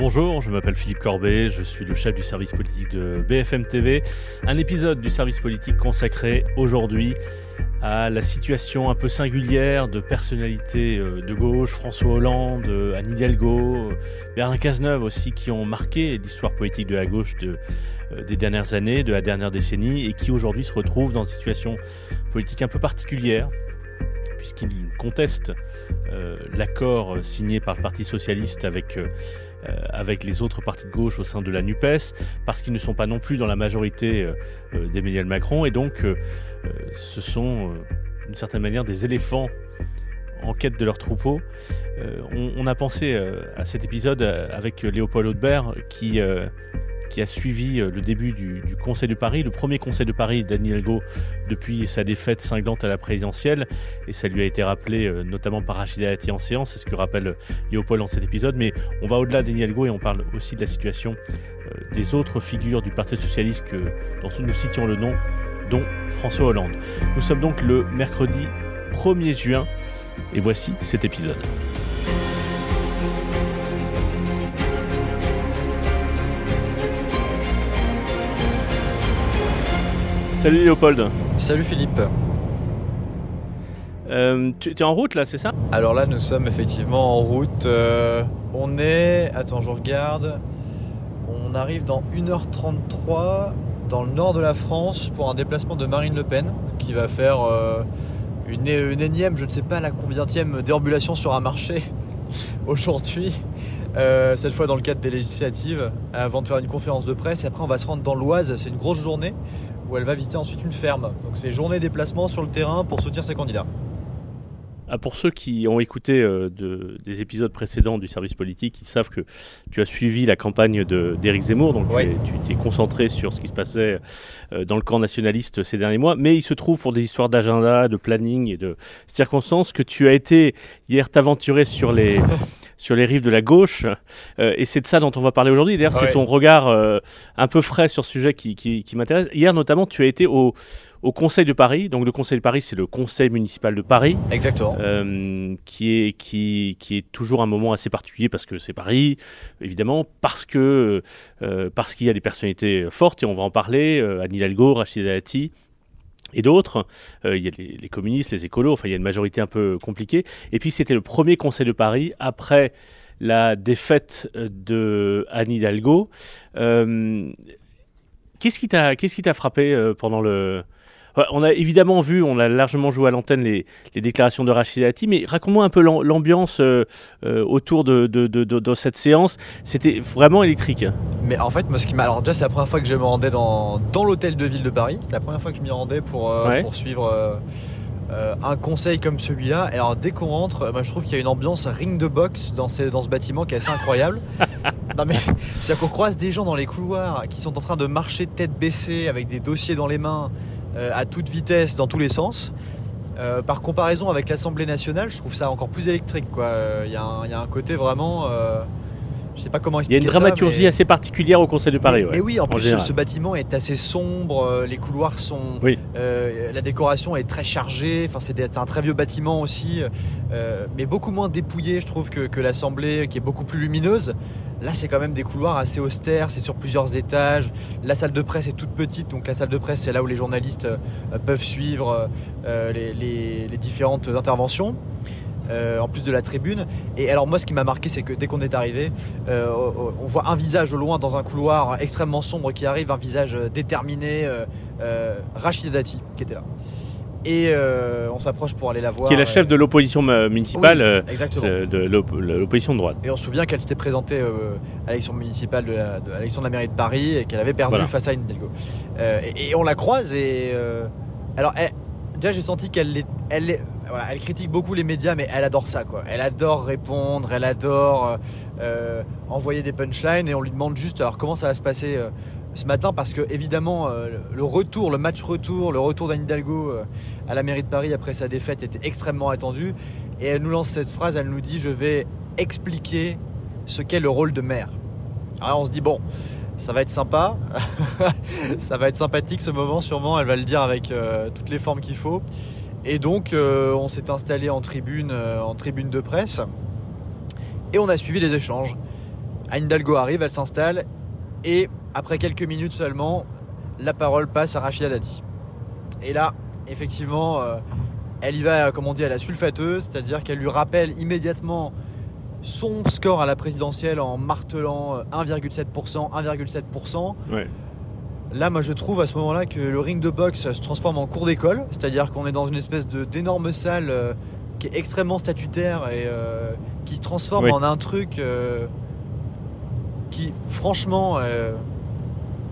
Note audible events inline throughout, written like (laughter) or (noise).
Bonjour, je m'appelle Philippe Corbet, je suis le chef du service politique de BFM TV. Un épisode du service politique consacré aujourd'hui à la situation un peu singulière de personnalités euh, de gauche, François Hollande, euh, Anne Hidalgo, euh, Bernard Cazeneuve aussi, qui ont marqué l'histoire politique de la gauche de, des dernières années, de la dernière décennie, et qui aujourd'hui se retrouvent dans une situation politique un peu particulière, puisqu'ils contestent l'accord signé par le Parti socialiste avec avec les autres partis de gauche au sein de la NUPES, parce qu'ils ne sont pas non plus dans la majorité euh, euh, d'Emmanuel Macron, et donc ce sont d'une certaine manière des éléphants en quête de leur troupeau. on, a pensé à cet épisode avec Léopold Audebert qui qui a suivi euh, le début du, Conseil de Paris, le premier Conseil de Paris d'Anne Hidalgo depuis sa défaite cinglante à la présidentielle. Et ça lui a été rappelé euh, notamment par Rachida Dati en séance, c'est ce que rappelle euh, Léopold dans cet épisode. Mais on va au-delà d'Anne Hidalgo et on parle aussi de la situation des autres figures du Parti Socialiste dont nous citions le nom, dont François Hollande. Nous sommes donc le mercredi 1er juin et voici cet épisode. Salut Léopold. Salut Philippe. Euh, tu es en route là, c'est ça? Alors là, nous sommes effectivement en route. Euh, on est. Attends, je regarde. On arrive dans 1h33 dans le nord de la France pour un déplacement de Marine Le Pen qui va faire euh, une, une, énième, je ne sais pas la combienième déambulation sur un marché (laughs) aujourd'hui. cette fois dans le cadre des législatives, avant de faire une conférence de presse. Et après, on va se rendre dans l'Oise. C'est une grosse journée où elle va visiter ensuite une ferme. Donc c'est journée déplacement sur le terrain pour soutenir ses candidats. Ah, pour ceux qui ont écouté euh, des épisodes précédents du service politique, ils savent que tu as suivi la campagne d'Éric Zemmour, donc tu t'es concentré sur ce qui se passait euh, dans le camp nationaliste ces derniers mois. Mais il se trouve, pour des histoires d'agenda, de planning et de circonstances, que tu as été hier t'aventurer sur les, (laughs) sur les rives de la gauche. Euh, et c'est de ça dont on va parler aujourd'hui. D'ailleurs, c'est ton regard euh, un peu frais sur ce sujet qui, qui, m'intéresse. Hier, notamment, tu as été au, au Conseil de Paris. Donc, le Conseil de Paris, c'est le Conseil municipal de Paris. Exactement. Euh, qui, est, qui, qui est toujours un moment assez particulier parce que c'est Paris, évidemment, parce que parce qu'il y a des personnalités fortes, et on va en parler. Anne Hidalgo, Rachida Dati et d'autres. Euh, il y a les, communistes, les écolos, enfin il y a une majorité un peu compliquée. Et puis c'était le premier Conseil de Paris après la défaite de Anne Hidalgo. Euh, qu'est-ce qui t'a qu'est-ce qui t'a frappé euh, pendant le on a évidemment vu, on a largement joué à l'antenne les, déclarations de Rachid Dati, mais raconte-moi un peu l'ambiance euh, euh, autour de, cette séance. C'était vraiment électrique. Mais en fait, moi, ce qui m'a. Alors, déjà, c'est la première fois que je me rendais dans, dans l'hôtel de ville de Paris. C'est la première fois que je m'y rendais pour, euh, suivre. un conseil comme celui-là. Alors dès qu'on rentre, moi je trouve qu'il y a une ambiance ring de boxe dans, dans ce bâtiment qui est assez incroyable. (laughs) non mais c'est qu'on croise des gens dans les couloirs qui sont en train de marcher tête baissée avec des dossiers dans les mains, à toute vitesse dans tous les sens. Euh, par comparaison avec l'Assemblée nationale, je trouve ça encore plus électrique. Il euh, y, a un côté vraiment. Je sais pas comment expliquer Il y a une dramaturgie assez particulière au Conseil de Paris. Mais, oui, en, plus, ce bâtiment est assez sombre, les couloirs sont. Oui. la décoration est très chargée, enfin, c'est un très vieux bâtiment aussi, mais beaucoup moins dépouillé, je trouve, que, que l'Assemblée, qui est beaucoup plus lumineuse. Là, c'est quand même des couloirs assez austères, c'est sur plusieurs étages. La salle de presse est toute petite, donc la salle de presse, c'est là où les journalistes euh, peuvent suivre euh, les, différentes interventions. Euh, en plus de la tribune. Et alors moi ce qui m'a marqué c'est que dès qu'on est arrivé, on voit un visage au loin dans un couloir extrêmement sombre qui arrive, un visage déterminé, Rachid Dati qui était là. Et euh, on s'approche pour aller la voir. Qui est la chef de l'opposition municipale, euh, de l'opposition de droite. Et on se souvient qu'elle s'était présentée euh, à l'élection municipale de la, de, l'élection de la mairie de Paris et qu'elle avait perdu face à Hidalgo. Et, et, on la croise et alors déjà j'ai senti qu'elle elle, elle critique beaucoup les médias, mais elle adore ça quoi. Elle adore répondre, elle adore envoyer des punchlines et on lui demande juste alors comment ça va se passer ce matin? Parce que évidemment euh, le retour, le match retour, le retour d'Anne Hidalgo euh, à la mairie de Paris après sa défaite était extrêmement attendu. Et elle nous lance cette phrase, elle nous dit je vais expliquer ce qu'est le rôle de maire. Alors on se dit bon, ça va être sympa, (laughs) ça va être sympathique ce moment sûrement, elle va le dire avec euh, toutes les formes qu'il faut. Et donc on s'est installé en tribune, en tribune de presse et on a suivi les échanges. Anne Hidalgo arrive, elle s'installe et après quelques minutes seulement, la parole passe à Rachida Dati. Et là, effectivement, euh, elle y va, comme on dit, à la sulfateuse, c'est-à-dire qu'elle lui rappelle immédiatement son score à la présidentielle en martelant 1,7%, 1,7%. Là, moi, je trouve à ce moment-là que le ring de boxe se transforme en cours d'école, c'est-à-dire qu'on est dans une espèce d'énorme salle euh, qui est extrêmement statutaire et euh, qui se transforme en un truc qui, franchement,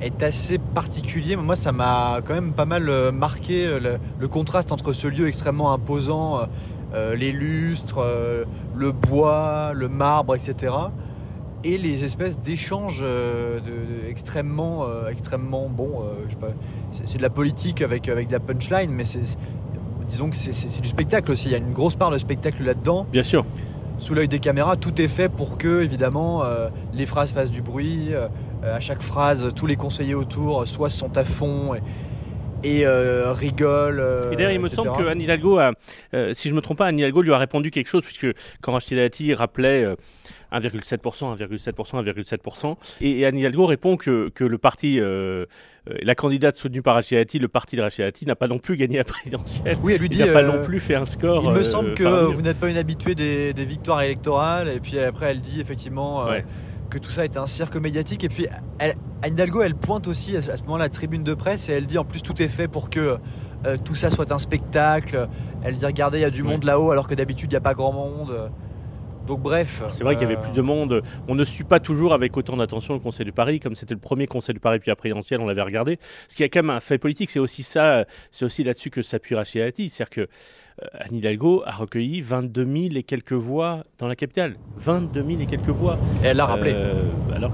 est assez particulier. Moi, ça m'a quand même pas mal euh, marqué euh, le, contraste entre ce lieu extrêmement imposant, euh, les lustres, le bois, le marbre, etc. Et les espèces d'échanges de, extrêmement, extrêmement bon. c'est de la politique avec, avec de la punchline, mais c'est disons que c'est du spectacle aussi. Il y a une grosse part de spectacle là-dedans. Bien sûr sous l'œil des caméras, tout est fait pour que, évidemment, euh, les phrases fassent du bruit. Euh, à chaque phrase, tous les conseillers autour soit sont à fond et, euh, rigolent. et d'ailleurs, il me semble que Anne Hidalgo, a, si je ne me trompe pas, Anne Hidalgo lui a répondu quelque chose, puisque quand Rachida Dati rappelait 1,7%, 1,7%, 1,7%, et, Anne Hidalgo répond que, que le parti euh, la candidate soutenue par Rachidati, le parti de Rachidati, n'a pas non plus gagné la (laughs) présidentielle. Oui, elle lui dit. Il n'a pas euh, non plus fait un score. Il me semble euh, que vous n'êtes pas une habituée des, victoires électorales. Et puis après, elle dit effectivement. Que tout ça était un cirque médiatique. Et puis, elle, Anne Hidalgo, elle pointe aussi à ce moment-là la tribune de presse et elle dit en plus tout est fait pour que tout ça soit un spectacle. Elle dit regardez, il y a du monde là-haut alors que d'habitude il n'y a pas grand monde. Donc bref. C'est vrai qu'il y avait plus de monde. On ne suit pas toujours avec autant d'attention le Conseil de Paris, comme c'était le premier Conseil de Paris puis la présidentielle, on l'avait regardé. Ce qui a quand même un fait politique, c'est aussi ça, c'est aussi là-dessus que s'appuie Rachid Dati. C'est-à-dire que euh, Anne Hidalgo a recueilli 22 000 et quelques voix dans la capitale. 22 000 et quelques voix. Et elle l'a rappelé. Euh, alors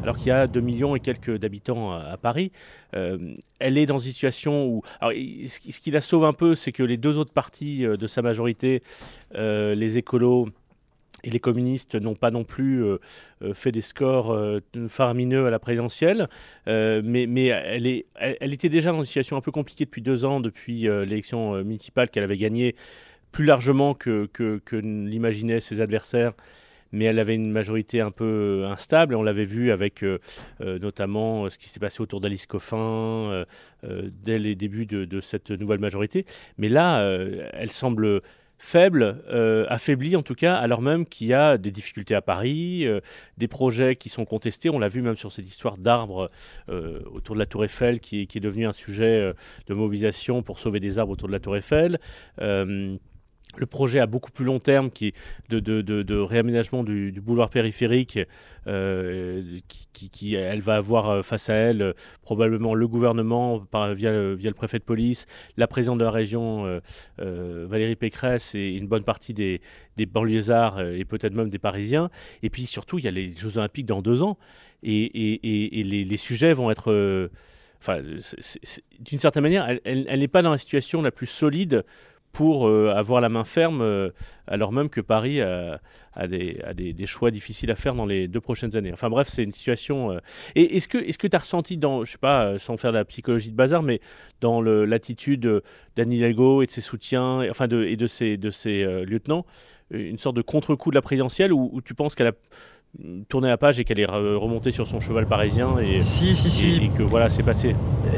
alors qu'il y a 2 millions et quelques d'habitants à, Paris. Euh, elle est dans une situation où... Alors, ce qui la sauve un peu, c'est que les deux autres partis de sa majorité, les écolos et les communistes n'ont pas non plus euh, euh, fait des scores euh, faramineux à la présidentielle, mais, mais elle, était déjà dans une situation un peu compliquée depuis deux ans, depuis l'élection municipale qu'elle avait gagnée plus largement que, l'imaginaient ses adversaires. Mais elle avait une majorité un peu instable, on l'avait vu avec notamment ce qui s'est passé autour d'Alice Coffin dès les débuts de, cette nouvelle majorité. Mais là, elle semble faible, euh, affaibli en tout cas, alors même qu'il y a des difficultés à Paris, euh, des projets qui sont contestés. On l'a vu même sur cette histoire d'arbres euh, autour de la Tour Eiffel qui, qui est devenu un sujet de mobilisation pour sauver des arbres autour de la Tour Eiffel le projet à beaucoup plus long terme qui de, de, réaménagement du, boulevard périphérique euh, qui, elle va avoir euh, face à elle euh, probablement le gouvernement par, via, le, préfet de police, la présidente de la région Valérie Pécresse et une bonne partie des, des banlieusards et peut-être même des Parisiens. Et puis surtout, il y a les Jeux Olympiques dans deux ans et, les, sujets vont être... Enfin, d'une certaine manière, elle n'est pas dans la situation la plus solide pour euh, avoir la main ferme, euh, alors même que Paris a, des, choix difficiles à faire dans les deux prochaines années. Enfin bref, c'est une situation. Euh, et est-ce que tu as ressenti dans, je sais pas, sans faire de la psychologie de bazar, mais dans l'attitude d'Anne Hidalgo et de ses soutiens, enfin de, et de ses, de ses lieutenants, une sorte de contre-coup de la présidentielle, où tu penses qu'elle a tourner la page et qu'elle est remontée sur son cheval parisien et, si, si, si. et, que voilà, c'est passé.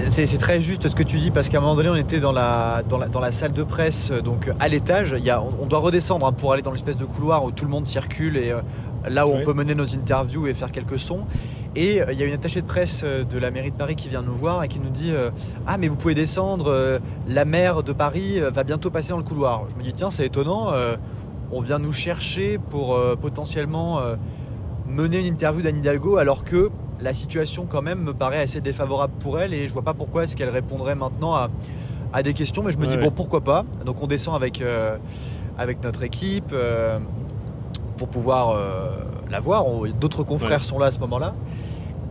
C'est, très juste ce que tu dis parce qu'à un moment donné, on était dans la, dans la, dans la salle de presse, donc à l'étage. Il y a, on, doit redescendre hein, pour aller dans l'espèce de couloir où tout le monde circule et euh, là où on peut mener nos interviews et faire quelques sons. Et euh, il y a une attachée de presse euh, de la mairie de Paris qui vient nous voir et qui nous dit Ah, mais vous pouvez descendre, la maire de Paris va bientôt passer dans le couloir. Je me dis Tiens, c'est étonnant, on vient nous chercher pour potentiellement mener une interview d'Anne Hidalgo alors que la situation quand même me paraît assez défavorable pour elle et je vois pas pourquoi est-ce qu'elle répondrait maintenant à, à, des questions mais je me dis bon pourquoi pas. Donc on descend avec, euh, avec notre équipe euh, pour pouvoir euh, la voir. D'autres confrères sont là à ce moment là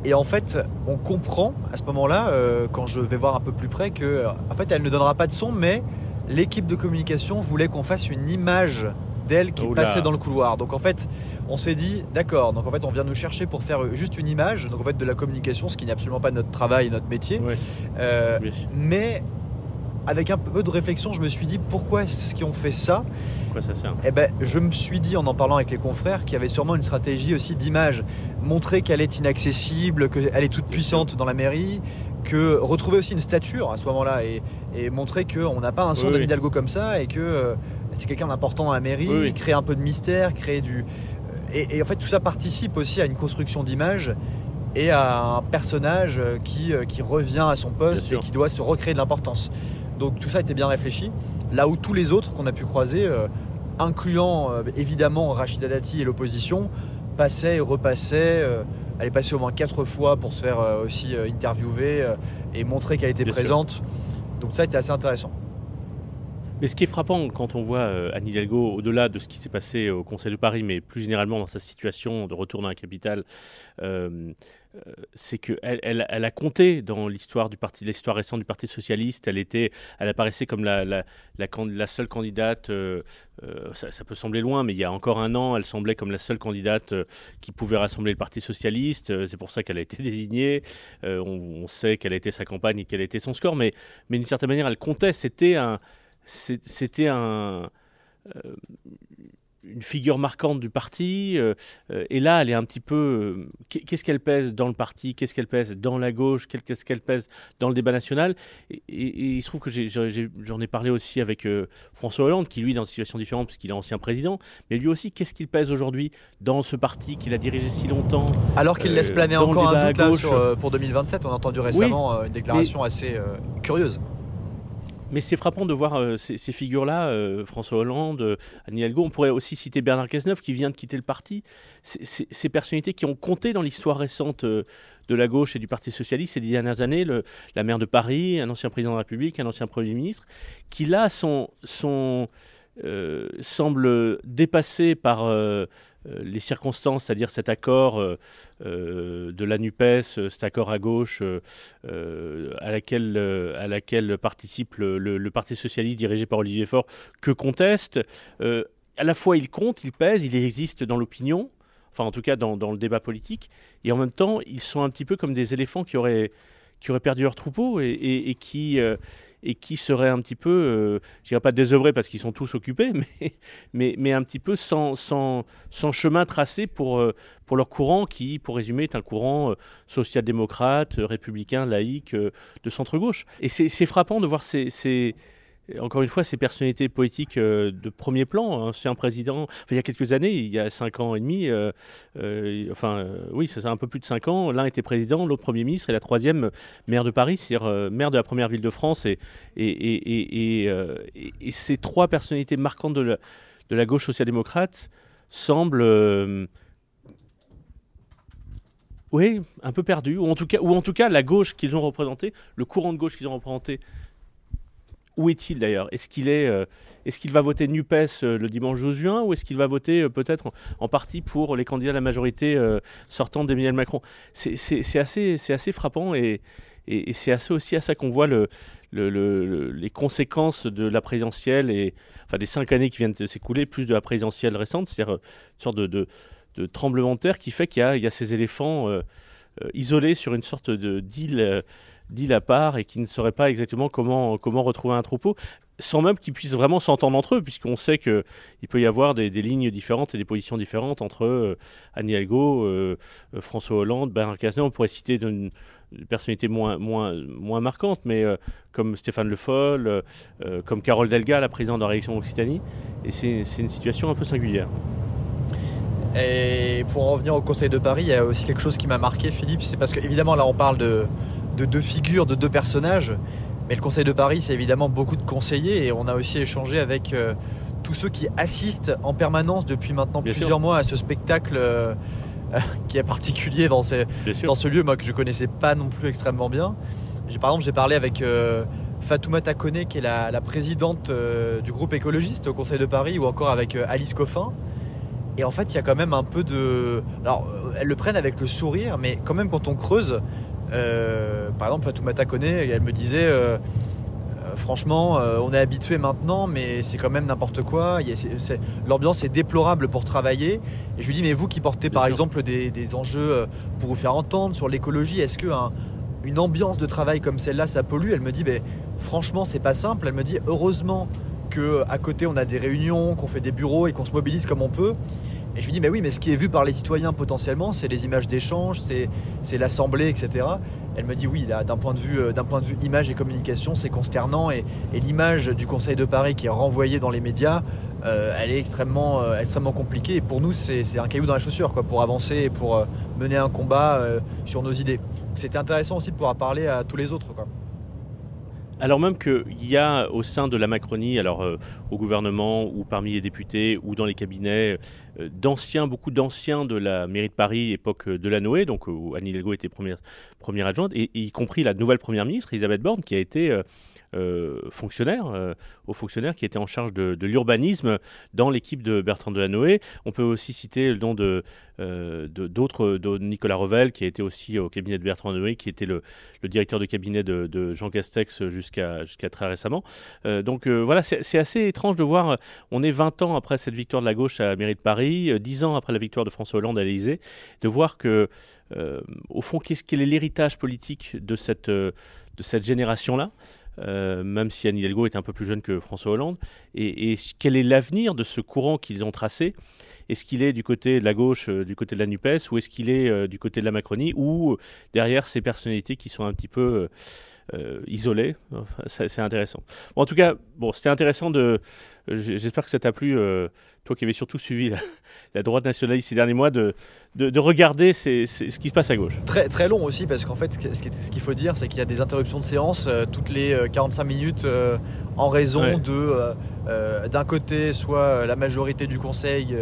et en fait on comprend à ce moment là quand je vais voir un peu plus près que en fait elle ne donnera pas de son mais l'équipe de communication voulait qu'on fasse une image d'elle qui passait dans le couloir. Donc en fait, on s'est dit, d'accord, donc en fait, on vient nous chercher pour faire juste une image, donc en fait, de la communication, ce qui n'est absolument pas notre travail, notre métier. Euh, mais avec un peu de réflexion, je me suis dit pourquoi est-ce qu'ils ont fait ça? Pourquoi ça sert? Eh ben, je me suis dit en en parlant avec les confrères qu'il y avait sûrement une stratégie aussi d'image, montrer qu'elle est inaccessible, qu'elle est toute puissante dans la mairie, que retrouver aussi une stature à ce moment-là et, montrer qu'on n'a pas un son oui, comme ça et que euh, c'est quelqu'un d'important dans la mairie, créer un peu de mystère, créer du euh, et, en fait tout ça participe aussi à une construction d'image et à un personnage qui, qui revient à son poste et qui doit se recréer de l'importance. Donc tout ça était bien réfléchi. Là où tous les autres qu'on a pu croiser, euh, incluant euh, évidemment Rachida Dati et l'opposition, passaient et repassaient. Euh, elle est passée au moins quatre fois pour se faire aussi interviewer et montrer qu'elle était présente. Donc ça a été assez intéressant. Mais ce qui est frappant quand on voit Anne Hidalgo, au-delà de ce qui s'est passé au Conseil de Paris, mais plus généralement dans sa situation de retour dans la capitale, euh, c'est qu'elle elle, elle, a compté dans l'histoire récente du Parti socialiste. Elle était, elle apparaissait comme la, seule candidate. Euh, euh, ça, peut sembler loin, mais il y a encore un an, elle semblait comme la seule candidate qui pouvait rassembler le Parti socialiste. c'est pour ça qu'elle a été désignée. On, sait quelle a été sa campagne et quel a été son score, mais, mais d'une certaine manière, elle comptait. C'était un, c'était un une figure marquante du parti. Euh, euh, et là, elle est un petit peu. Euh, qu'est-ce qu'elle pèse dans le parti Qu'est-ce qu'elle pèse dans la gauche Qu'est-ce qu'elle pèse dans le débat national et, il se trouve que j'en ai, parlé aussi avec François Hollande, qui lui est dans une situation différente puisqu'il est ancien président. Mais lui aussi, qu'est-ce qu'il pèse aujourd'hui dans ce parti qu'il a dirigé si longtemps Alors qu'il laisse planer encore un doute là, pour 2027. On a entendu récemment une déclaration assez curieuse. Mais c'est frappant de voir euh, ces, figures-là, euh, François Hollande, euh, Anne. On pourrait aussi citer Bernard Cazeneuve qui vient de quitter le parti. ces personnalités qui ont compté dans l'histoire récente de la gauche et du Parti socialiste ces dernières années, la maire de Paris, un ancien président de la République, un ancien Premier ministre, qui là sont, semblent dépassés par euh, les circonstances, c'est-à-dire cet accord euh, euh, de la NUPES, cet accord à gauche à, laquelle, participe le, Parti socialiste dirigé par Olivier Faure, que conteste. à la fois il compte, il pèse, il existe dans l'opinion, enfin en tout cas dans, le débat politique, et en même temps ils sont un petit peu comme des éléphants qui auraient perdu leur troupeau et, qui et qui seraient un petit peu, euh, je dirais pas désœuvrés parce qu'ils sont tous occupés, (laughs) mais, mais, un petit peu sans, sans, sans chemin tracé pour, euh, pour leur courant qui, pour résumer, est un courant euh, social-démocrate, républicain, laïque, de centre-gauche. Et c'est frappant de voir ces encore une fois, ces personnalités politiques euh, de premier plan. C'est un président, il y a quelques années, il y a cinq ans et demi, euh, euh, enfin, oui, c'est un peu plus de cinq ans, l'un était président, l'autre Premier ministre, et la troisième maire de Paris, c'est-à-dire maire de la première ville de France. Et, ces trois personnalités marquantes de la, de la gauche social-démocrate semblent. oui, un peu perdues, ou en tout cas, ou en tout cas la gauche qu'ils ont représentée, le courant de gauche qu'ils ont représenté où est-il d'ailleurs? Est-ce qu'il est, euh, est-ce va voter Nupes euh, le dimanche 12 juin ou est-ce qu'il va voter euh, peut-être en, partie pour les candidats de la majorité sortant d'Emmanuel Macron? C'est, assez, assez frappant et, c'est assez aussi à ça qu'on voit le, les conséquences de la présidentielle et enfin des cinq années qui viennent de s'écouler, plus de la présidentielle récente, c'est-à-dire une sorte de, tremblement de terre qui fait qu'il y a, ces éléphants isolés sur une sorte de d'île dit la part et qui ne saurait pas exactement comment, comment retrouver un troupeau sans même qu'ils puissent vraiment s'entendre entre eux, puisqu'on sait qu'il peut y avoir des, lignes différentes et des positions différentes entre euh, Anne euh, euh, François Hollande, Bernard Cazeneuve. On pourrait citer une, personnalité moins, moins, moins marquante, mais comme Stéphane Le Foll, comme Carole Delga, la présidente de la réaction Occitanie. Et c'est une situation un peu singulière. Et pour en revenir au Conseil de Paris, il y a aussi quelque chose qui m'a marqué, Philippe, c'est parce qu'évidemment, là, on parle de, de deux figures, de deux personnages. Mais le Conseil de Paris, c'est évidemment beaucoup de conseillers et on a aussi échangé avec euh, tous ceux qui assistent en permanence depuis maintenant plusieurs mois à ce spectacle euh, (laughs) qui est particulier dans, dans, ce lieu, moi que je connaissais pas non plus extrêmement bien. Par exemple, j'ai parlé avec euh, Fatoumata Kone, qui est la, présidente du groupe écologiste au Conseil de Paris, ou encore avec Alice Coffin. Et en fait, il y a quand même un peu de. Alors, elles le prennent avec le sourire, mais quand même, quand on creuse, euh, par exemple, Fatoumata Kone, elle me disait euh, euh, franchement, on est habitué maintenant, mais c'est quand même n'importe quoi. L'ambiance est déplorable pour travailler. Et je lui dis, mais vous qui portez par exemple des, enjeux pour vous faire entendre sur l'écologie, est-ce qu'un une ambiance de travail comme celle-là, ça pollue? Elle me dit, ben, franchement, c'est pas simple. Elle me dit, heureusement que à côté on a des réunions, qu'on fait des bureaux et qu'on se mobilise comme on peut. Et je lui dis, mais oui, mais ce qui est vu par les citoyens potentiellement, c'est les images d'échange, c'est l'assemblée, etc. Elle me dit, oui, d'un point, de vue, euh, point de vue image et communication, c'est consternant. Et, l'image du Conseil de Paris qui est renvoyée dans les médias, euh, elle est extrêmement, euh, extrêmement compliquée. Et pour nous, c'est un caillou dans la chaussure pour avancer et pour mener un combat sur nos idées. C'était intéressant aussi de pouvoir parler à tous les autres. Quoi. Alors même qu'il y a au sein de la Macronie, alors euh, au gouvernement ou parmi les députés ou dans les cabinets, euh, beaucoup d'anciens de la mairie de Paris, époque de la Noé, donc où Anne Hidalgo était première, première adjointe, et, y compris la nouvelle première ministre, Elisabeth Borne, qui a été euh, euh, euh, aux fonctionnaires qui étaient en charge de, l'urbanisme dans l'équipe de Bertrand Delanoë. On peut aussi citer le nom de euh, d'autres, de, Nicolas Revel, qui été aussi au cabinet de Bertrand Delanoë, qui était le, directeur de cabinet de, Jean Castex jusqu'à très récemment. donc voilà, c'est assez étrange de voir, on est 20 ans après cette victoire de la gauche à la mairie de Paris, 10 ans après la victoire de François Hollande à l'Élysée, de voir que, au fond, qu'est-ce quel est l'héritage politique de cette génération-là? Euh, même si Anne Hidalgo est un peu plus jeune que François Hollande, et, quel est l'avenir de ce courant qu'ils ont tracé? Est-ce qu'il est du côté de la gauche, euh, du côté de la NUPES, ou est-ce qu'il est euh, du côté de la Macronie, ou derrière ces personnalités qui sont un petit peu isolées? C'est intéressant. en tout cas, bon, c'était intéressant de. J'espère que ça t'a plu, toi qui avais surtout suivi la, (laughs) droite nationaliste ces derniers mois, de, de, regarder ce qui se passe à gauche. Très, très long aussi, parce qu'en fait, ce qu'il faut dire, c'est qu'il y a des interruptions de séance euh, toutes les 45 euh, minutes euh, en raison de, d'un côté, soit la majorité du Conseil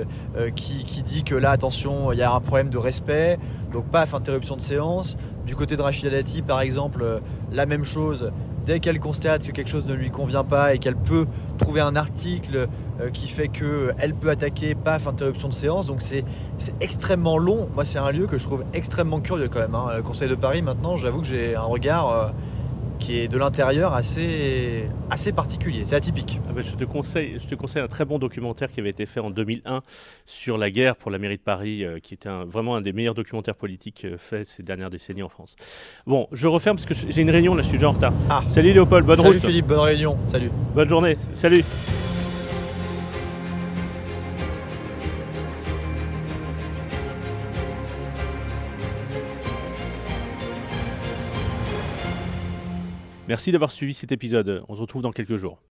qui, qui, dit que là, attention, il y a un problème de respect, donc paf, interruption de séance. Du côté de Rachida Dati, par exemple, la même chose dès qu'elle constate que quelque chose ne lui convient pas et qu'elle peut trouver un article euh, qui fait qu'elle peut attaquer, paf, interruption de séance. Donc c'est extrêmement long. Moi, c'est un lieu que je trouve extrêmement curieux quand même. Hein. Le Conseil de Paris, maintenant, j'avoue que j'ai un regard euh, qui est de l'intérieur assez, assez particulier. C'est atypique. Ah ben, je, te conseille, je te conseille un très bon documentaire qui avait été fait en 2001 sur la guerre pour la mairie de Paris, euh, qui était vraiment un des meilleurs documentaires politiques euh, faits ces dernières décennies en France. Bon, je referme parce que j'ai une réunion, là je suis déjà en retard. Ah. Salut Léopold, bonne Salut Philippe, bonne réunion. Salut. Bonne journée. Salut. Merci d'avoir suivi cet épisode. On se retrouve dans quelques jours.